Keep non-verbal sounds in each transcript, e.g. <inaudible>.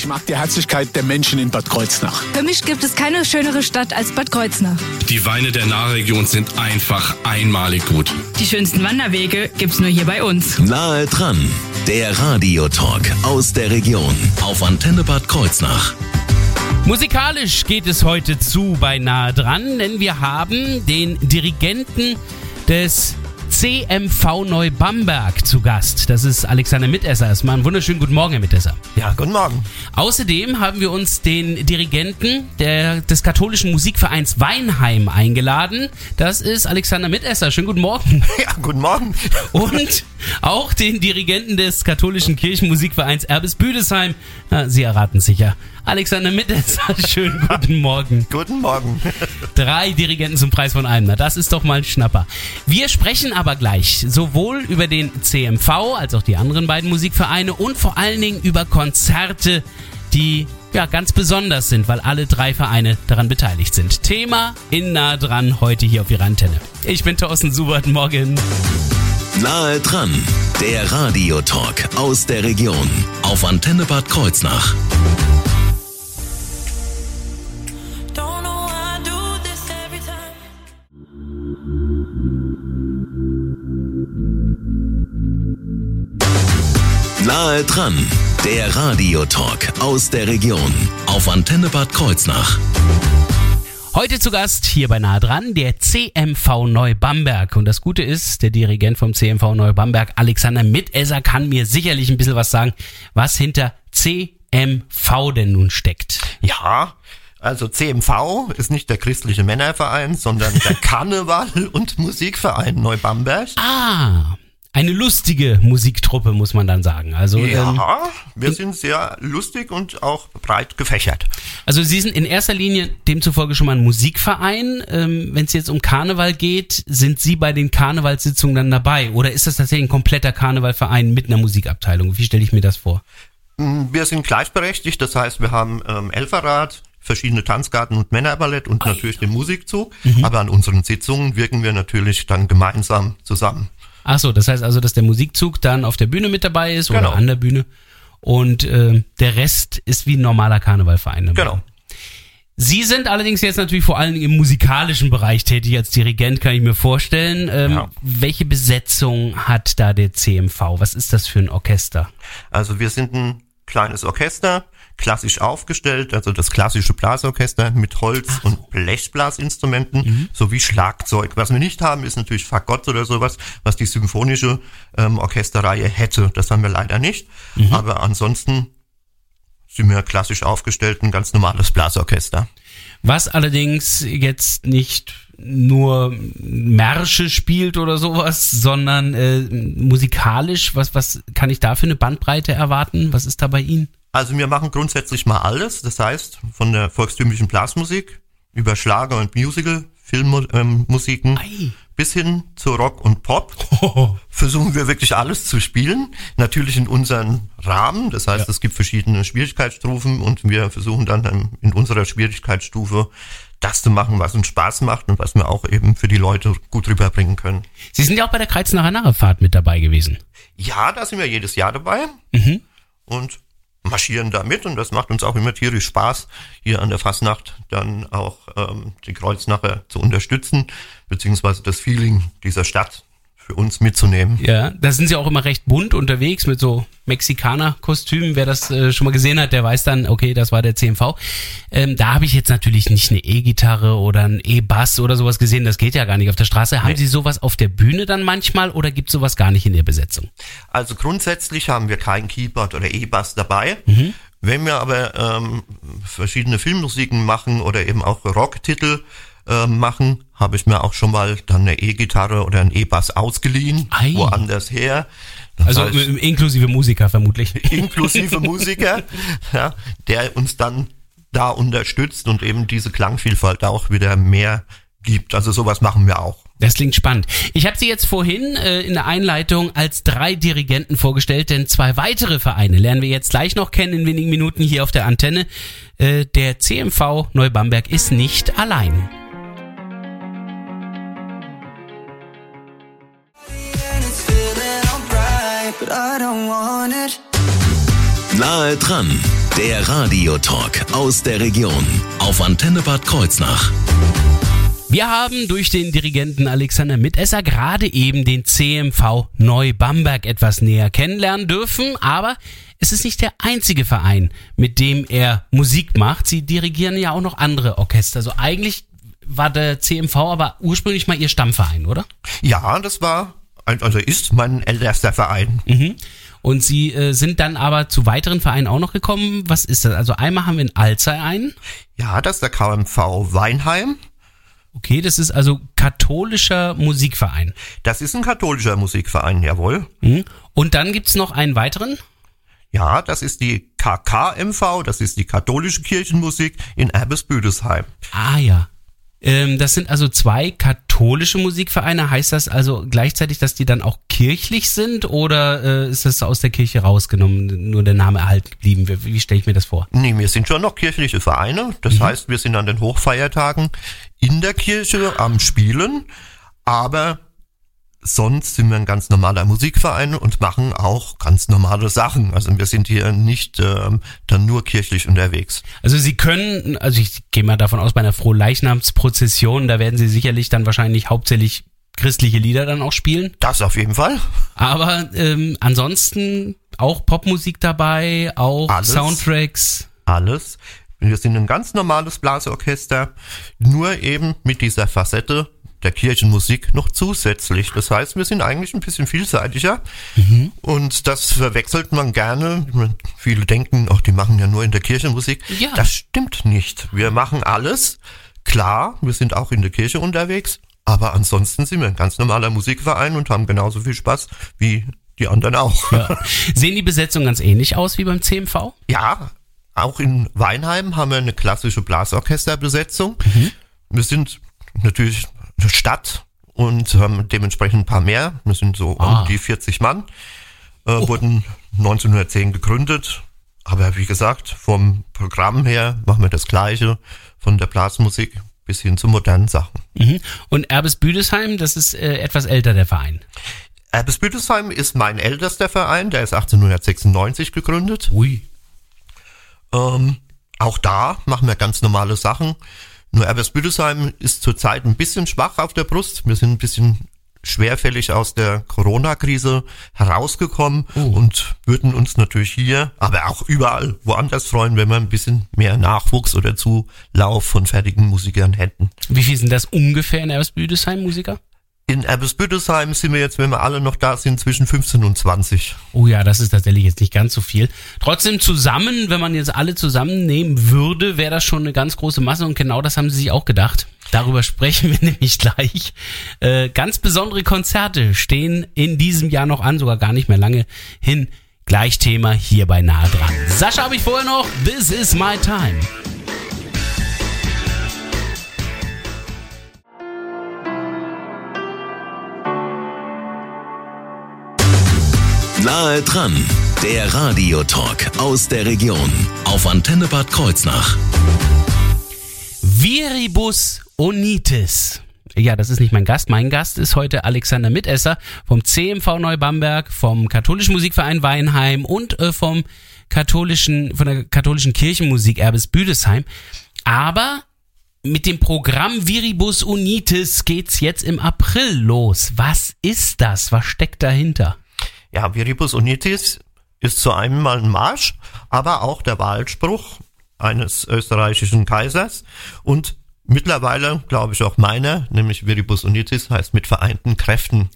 Ich mag die Herzlichkeit der Menschen in Bad Kreuznach. Für mich gibt es keine schönere Stadt als Bad Kreuznach. Die Weine der Nahregion sind einfach einmalig gut. Die schönsten Wanderwege gibt's nur hier bei uns. Nahe dran, der Radiotalk aus der Region auf Antenne Bad Kreuznach. Musikalisch geht es heute zu bei Nahe dran, denn wir haben den Dirigenten des CMV Neubamberg zu Gast. Das ist Alexander Mitesser. Erstmal einen wunderschönen guten Morgen, Herr Mitesser. Ja, guten Morgen. Außerdem haben wir uns den Dirigenten der, des katholischen Musikvereins Weinheim eingeladen. Das ist Alexander Mitesser. Schönen guten Morgen. <laughs> Ja, guten Morgen. Und auch den Dirigenten des katholischen Kirchenmusikvereins Erbes Büdesheim. Na, Sie erraten sicher. Alexander Mitesser, <laughs> schönen guten Morgen. Guten Morgen. Drei Dirigenten zum Preis von einem. Na, das ist doch mal ein Schnapper. Wir sprechen aber gleich sowohl über den CMV als auch die anderen beiden Musikvereine und vor allen Dingen über Konzerte, die ja ganz besonders sind, weil alle drei Vereine daran beteiligt sind. Thema in nah dran heute hier auf ihrer Antenne. Ich bin Thorsten Subert, morgen. Nahe dran, der Radiotalk aus der Region auf Antenne Bad Kreuznach. Nahe dran, der Radiotalk aus der Region auf Antenne Bad Kreuznach. Heute zu Gast hier bei Nahe dran der CMV Neubamberg. Und das Gute ist, der Dirigent vom CMV Neubamberg, Alexander Mitesser, kann mir sicherlich ein bisschen was sagen, was hinter CMV denn nun steckt. Ja, also CMV ist nicht der christliche Männerverein, sondern der <laughs> Karneval- und Musikverein Neubamberg. Ah, eine lustige Musiktruppe, muss man dann sagen. Also, ähm, Ja, wir sind sehr lustig und auch breit gefächert. also Sie sind in erster Linie demzufolge schon mal ein Musikverein. Ähm, Wenn es jetzt um Karneval geht, sind Sie bei den Karnevalssitzungen dann dabei? Oder ist das tatsächlich ein kompletter Karnevalverein mit einer Musikabteilung? Wie stelle ich mir das vor? Wir sind gleichberechtigt, das heißt, wir haben ähm, Elferrad, verschiedene Tanzgarten und Männerballett und natürlich den Musikzug. Aber an unseren Sitzungen wirken wir natürlich dann gemeinsam zusammen. Ach so, das heißt also, dass der Musikzug dann auf der Bühne mit dabei ist Genau. oder an der Bühne und äh, der Rest ist wie ein normaler Karnevalverein dabei. Genau. Sie sind allerdings jetzt natürlich vor allen Dingen im musikalischen Bereich tätig als Dirigent, kann ich mir vorstellen. Ähm, Ja. Welche Besetzung hat da der CMV? Was ist das für ein Orchester? Also wir sind ein kleines Orchester, klassisch aufgestellt, also das klassische Blasorchester mit Holz- und Blechblasinstrumenten sowie Schlagzeug. Was wir nicht haben, ist natürlich Fagott oder sowas, was die symphonische ähm, Orchesterreihe hätte. Das haben wir leider nicht. Aber ansonsten sind wir klassisch aufgestellt, ein ganz normales Blasorchester. Was allerdings jetzt nicht nur Märsche spielt oder sowas, sondern äh, musikalisch, was, was kann ich da für eine Bandbreite erwarten? Was ist da bei Ihnen? Also wir machen grundsätzlich mal alles. Das heißt, von der volkstümlichen Blasmusik über Schlager und Musical, Filmmusiken ähm. Bis hin zu Rock und Pop. <laughs> Versuchen wir wirklich alles zu spielen. Natürlich in unseren Rahmen. Das heißt, es gibt verschiedene Schwierigkeitsstufen und wir versuchen dann in unserer Schwierigkeitsstufe das zu machen, was uns Spaß macht und was wir auch eben für die Leute gut rüberbringen können. Sie sind ja auch bei der Kreuznacher Narrefahrt mit dabei gewesen. Ja, da sind wir jedes Jahr dabei und marschieren da mit und das macht uns auch immer tierisch Spaß, hier an der Fasnacht dann auch ähm, die Kreuznacher zu unterstützen, beziehungsweise das Feeling dieser Stadt für uns mitzunehmen. Ja, da sind sie auch immer recht bunt unterwegs mit so Mexikaner-Kostümen. Wer das äh, schon mal gesehen hat, der weiß dann, okay, das war der CMV. Ähm, da habe ich jetzt natürlich nicht eine E-Gitarre oder ein E-Bass oder sowas gesehen. Das geht ja gar nicht auf der Straße. Haben Sie sowas auf der Bühne dann manchmal oder gibt sowas gar nicht in der Besetzung? Also grundsätzlich haben wir kein Keyboard oder E-Bass dabei. Wenn wir aber ähm, verschiedene Filmmusiken machen oder eben auch Rocktitel ähm, machen, habe ich mir auch schon mal dann eine E-Gitarre oder ein E-Bass ausgeliehen, Ei. woanders her. Das Also heißt, äh, inklusive Musiker vermutlich. <laughs> inklusive Musiker, <laughs> ja, der uns dann da unterstützt und eben diese Klangvielfalt auch wieder mehr gibt. Also sowas machen wir auch. Das klingt spannend. Ich habe Sie jetzt vorhin äh, in der Einleitung als drei Dirigenten vorgestellt, denn zwei weitere Vereine lernen wir jetzt gleich noch kennen in wenigen Minuten hier auf der Antenne. Äh, der CMV Neubamberg ist nicht allein. Nahe dran, der Radiotalk aus der Region auf Antenne Bad Kreuznach. Wir haben durch den Dirigenten Alexander Mitesser gerade eben den CMV Neubamberg etwas näher kennenlernen dürfen, aber es ist nicht der einzige Verein, mit dem er Musik macht. Sie dirigieren ja auch noch andere Orchester. Also eigentlich war der CMV aber ursprünglich mal ihr Stammverein, oder? Ja, das war, also ist mein ältester Verein. Mhm. Und Sie äh, sind dann aber zu weiteren Vereinen auch noch gekommen. Was ist das? Also einmal haben wir in Alzey einen. Ja, das ist der KMV Weinheim. Okay, das ist also katholischer Musikverein. Das ist ein katholischer Musikverein, jawohl. Mhm. Und dann gibt's noch einen weiteren. Ja, das ist die KKMV, das ist die katholische Kirchenmusik in Erbesbüdesheim. Ah ja. Ähm, das sind also zwei katholische Musikvereine. Heißt das also gleichzeitig, dass die dann auch kirchlich sind oder äh, ist das aus der Kirche rausgenommen, nur der Name erhalten geblieben? Wie, wie stelle ich mir das vor? Nee, wir sind schon noch kirchliche Vereine. Das heißt, wir sind an den Hochfeiertagen in der Kirche am Spielen, aber sonst sind wir ein ganz normaler Musikverein und machen auch ganz normale Sachen. Also wir sind hier nicht ähm, dann nur kirchlich unterwegs. Also Sie können, also ich gehe mal davon aus, bei einer Frohleichnamsprozession, da werden Sie sicherlich dann wahrscheinlich hauptsächlich christliche Lieder dann auch spielen. Das auf jeden Fall. Aber ähm, ansonsten auch Popmusik dabei, auch Alles. Soundtracks. Alles. Wir sind ein ganz normales Blasorchester, nur eben mit dieser Facette der Kirchenmusik noch zusätzlich. Das heißt, wir sind eigentlich ein bisschen vielseitiger und das verwechselt man gerne. Viele denken, auch die machen ja nur in der Kirche Musik. Ja. Das stimmt nicht. Wir machen alles. Klar, wir sind auch in der Kirche unterwegs, aber ansonsten sind wir ein ganz normaler Musikverein und haben genauso viel Spaß wie die anderen auch. Ja. Sehen die Besetzungen ganz ähnlich aus wie beim CMV? Ja, auch in Weinheim haben wir eine klassische Blasorchesterbesetzung. Wir sind natürlich Stadt und haben dementsprechend ein paar mehr. Wir sind so Ah. um die 40 Mann, äh, wurden 1910 gegründet. Aber wie gesagt, vom Programm her machen wir das Gleiche, von der Blasmusik bis hin zu modernen Sachen. Mhm. Und Erbes-Büdesheim, das ist äh, etwas älter, der Verein. Erbesbüttesheim ist mein ältester Verein, der ist 1896 gegründet. Ui. Ähm, auch da machen wir ganz normale Sachen. Nur Erbesbüdesheim ist zurzeit ein bisschen schwach auf der Brust. Wir sind ein bisschen schwerfällig aus der Corona-Krise herausgekommen und würden uns natürlich hier, aber auch überall woanders freuen, wenn wir ein bisschen mehr Nachwuchs oder Zulauf von fertigen Musikern hätten. Wie viel sind das ungefähr in Erbes-Büdesheim, Musiker? In Erbesbüdesheim sind wir jetzt, wenn wir alle noch da sind, zwischen 15 und 20. Oh ja, das ist tatsächlich jetzt nicht ganz so viel. Trotzdem zusammen, wenn man jetzt alle zusammennehmen würde, wäre das schon eine ganz große Masse und genau das haben sie sich auch gedacht. Darüber <laughs> sprechen wir nämlich gleich. Äh, ganz besondere Konzerte stehen in diesem Jahr noch an, sogar gar nicht mehr lange hin. Gleich Thema hier bei Nahe dran. Sascha habe ich vorher noch. This is my time. Nahe dran, der Radiotalk aus der Region auf Antenne Bad Kreuznach. Viribus Onitis. Ja, das ist nicht mein Gast. Mein Gast ist heute Alexander Mitesser vom CMV Neubamberg, vom Katholischen Musikverein Weinheim und äh, vom katholischen, von der katholischen Kirchenmusik Erbes Büdesheim. Aber mit dem Programm Viribus Unitis geht's jetzt im April los. Was ist das? Was steckt dahinter? Ja, Viribus Unitis ist zu einem mal ein Marsch, aber auch der Wahlspruch eines österreichischen Kaisers und mittlerweile, glaube ich, auch meiner, nämlich Viribus Unitis heißt mit vereinten Kräften.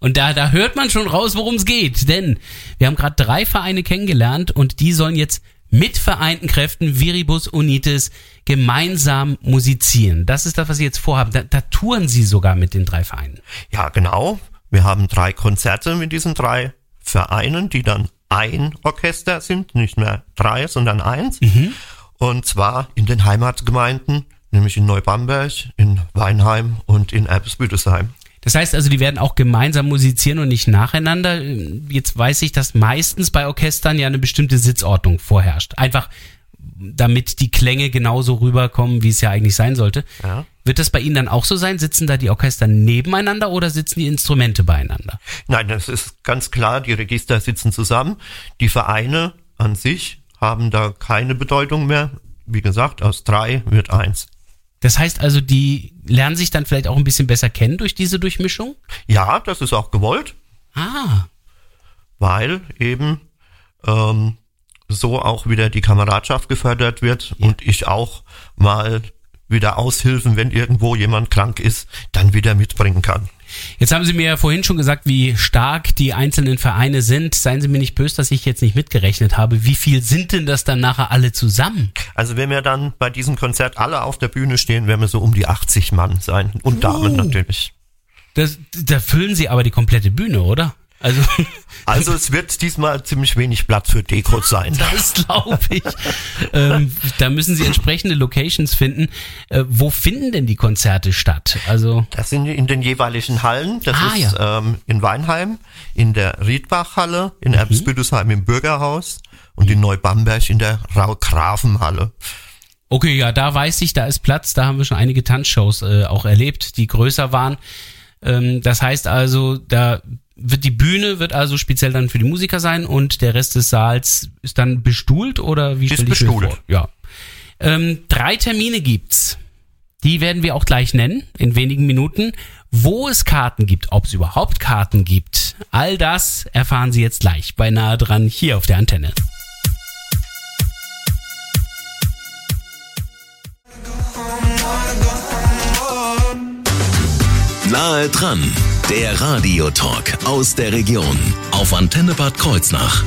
Und da, da hört man schon raus, worum es geht. Denn wir haben gerade drei Vereine kennengelernt und die sollen jetzt mit vereinten Kräften Viribus Unitis gemeinsam musizieren. Das ist das, was sie jetzt vorhaben. Da, da touren sie sogar mit den drei Vereinen. Ja, genau. Wir haben drei Konzerte mit diesen drei Vereinen, die dann ein Orchester sind, nicht mehr drei, sondern eins. Und zwar in den Heimatgemeinden, nämlich in Neubamberg, in Weinheim und in Erbesbüdesheim. Das heißt also, die werden auch gemeinsam musizieren und nicht nacheinander. Jetzt weiß ich, dass meistens bei Orchestern ja eine bestimmte Sitzordnung vorherrscht. Einfach damit die Klänge genauso rüberkommen, wie es ja eigentlich sein sollte. Ja. Wird das bei Ihnen dann auch so sein? Sitzen da die Orchester nebeneinander oder sitzen die Instrumente beieinander? Nein, das ist ganz klar, die Register sitzen zusammen. Die Vereine an sich haben da keine Bedeutung mehr. Wie gesagt, aus drei wird eins. Das heißt also, die lernen sich dann vielleicht auch ein bisschen besser kennen durch diese Durchmischung? Ja, das ist auch gewollt, Ah, weil eben ähm, so auch wieder die Kameradschaft gefördert wird und ich auch mal wieder Aushilfen, wenn irgendwo jemand krank ist, dann wieder mitbringen kann. Jetzt haben Sie mir ja vorhin schon gesagt, wie stark die einzelnen Vereine sind. Seien Sie mir nicht böse, dass ich jetzt nicht mitgerechnet habe. Wie viel sind denn das dann nachher alle zusammen? Also wenn wir dann bei diesem Konzert alle auf der Bühne stehen, werden wir so um die 80 Mann sein und Damen natürlich. Das, da füllen Sie aber die komplette Bühne, oder? Also, <laughs> Also es wird diesmal ziemlich wenig Platz für Deko sein. <laughs> das glaube ich. ähm, da müssen Sie entsprechende Locations finden. Äh, wo finden denn die Konzerte statt? Also, Das sind in den jeweiligen Hallen. Das Ah, ist ähm, in Weinheim, in der Riedbachhalle, in Mhm. Erbsbüttesheim im Bürgerhaus und in Neubamberg in der Rau-Grafenhalle. okay, ja, da weiß ich, da ist Platz. Da haben wir schon einige Tanzshows äh, auch erlebt, die größer waren. Ähm, das heißt also, da wird die Bühne wird also speziell dann für die Musiker sein und der Rest des Saals ist dann bestuhlt oder wie Ist ich bestuhlt. vor? Ja. Ähm, drei Termine gibt's. Die werden wir auch gleich nennen in wenigen Minuten. Wo es Karten gibt, ob es überhaupt Karten gibt, all das erfahren Sie jetzt gleich bei nahe dran hier auf der Antenne. Nahe dran, der Radiotalk aus der Region auf Antenne Bad Kreuznach.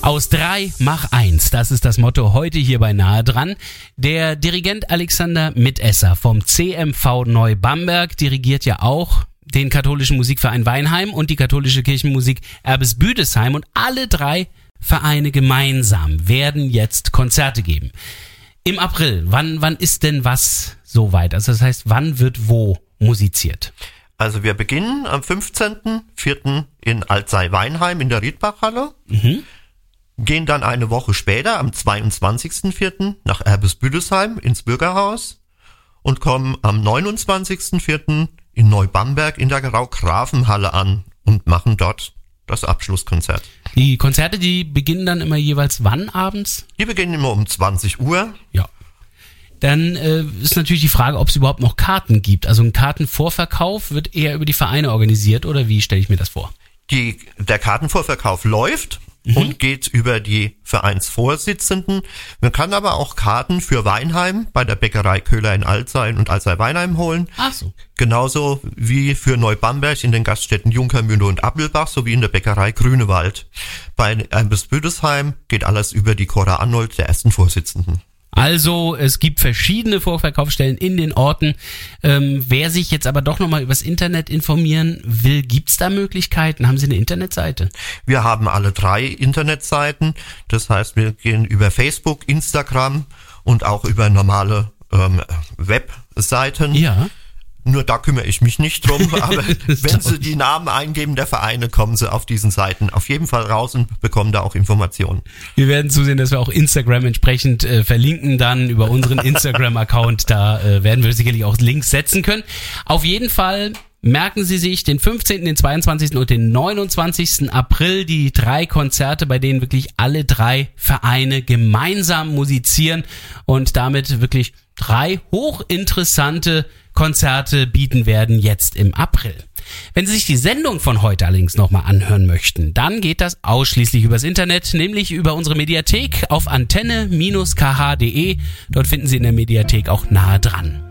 Aus drei mach eins. Das ist das Motto heute hier bei Nahe dran. Der Dirigent Alexander Mitesser vom CMV Neubamberg dirigiert ja auch den katholischen Musikverein Weinheim und die katholische Kirchenmusik Erbesbüdesheim und alle drei Vereine gemeinsam werden jetzt Konzerte geben. Im April, wann, wann ist denn was soweit? Also das heißt, wann wird wo musiziert? Also wir beginnen am 15.04. in Alzey-Weinheim in der Riedbachhalle. Gehen dann eine Woche später, am 22.04. nach Erbesbüdesheim ins Bürgerhaus und kommen am 29.04. in Neubamberg in der Grau-Grafenhalle an und machen dort das Abschlusskonzert. Die Konzerte, die beginnen dann immer jeweils wann abends? Die beginnen immer um 20 Uhr. Ja. Dann äh, ist natürlich die Frage, ob es überhaupt noch Karten gibt. Also ein Kartenvorverkauf wird eher über die Vereine organisiert oder wie stelle ich mir das vor? Die, der Kartenvorverkauf läuft und geht über die Vereinsvorsitzenden. Man kann aber auch Karten für Weinheim bei der Bäckerei Köhler in Alzey und Alzey Weinheim holen. Ach so. Genauso wie für Neubamberg in den Gaststätten Junkermühle und Appelbach sowie in der Bäckerei Grünewald. Bei Erbesbüdesheim geht alles über die Cora Arnold, der ersten Vorsitzenden. Also es gibt verschiedene Vorverkaufsstellen in den Orten. Ähm, wer sich jetzt aber doch nochmal übers Internet informieren will, gibt's da Möglichkeiten? Haben Sie eine Internetseite? Wir haben alle drei Internetseiten. Das heißt, wir gehen über Facebook, Instagram und auch über normale ähm, Webseiten. Ja. Nur da kümmere ich mich nicht drum, <laughs> aber wenn Sie die Namen eingeben der Vereine, kommen Sie auf diesen Seiten auf jeden Fall raus und bekommen da auch Informationen. Wir werden zusehen, dass wir auch Instagram entsprechend äh, verlinken dann über unseren Instagram-Account. Da äh, werden wir sicherlich auch Links setzen können. Auf jeden Fall merken Sie sich den 15., den 22. und den 29. April die drei Konzerte, bei denen wirklich alle drei Vereine gemeinsam musizieren und damit wirklich drei hochinteressante Konzerte bieten werden jetzt im April. Wenn Sie sich die Sendung von heute allerdings nochmal anhören möchten, dann geht das ausschließlich übers Internet, nämlich über unsere Mediathek auf antenne-kh.de. Dort finden Sie in der Mediathek auch nahe dran.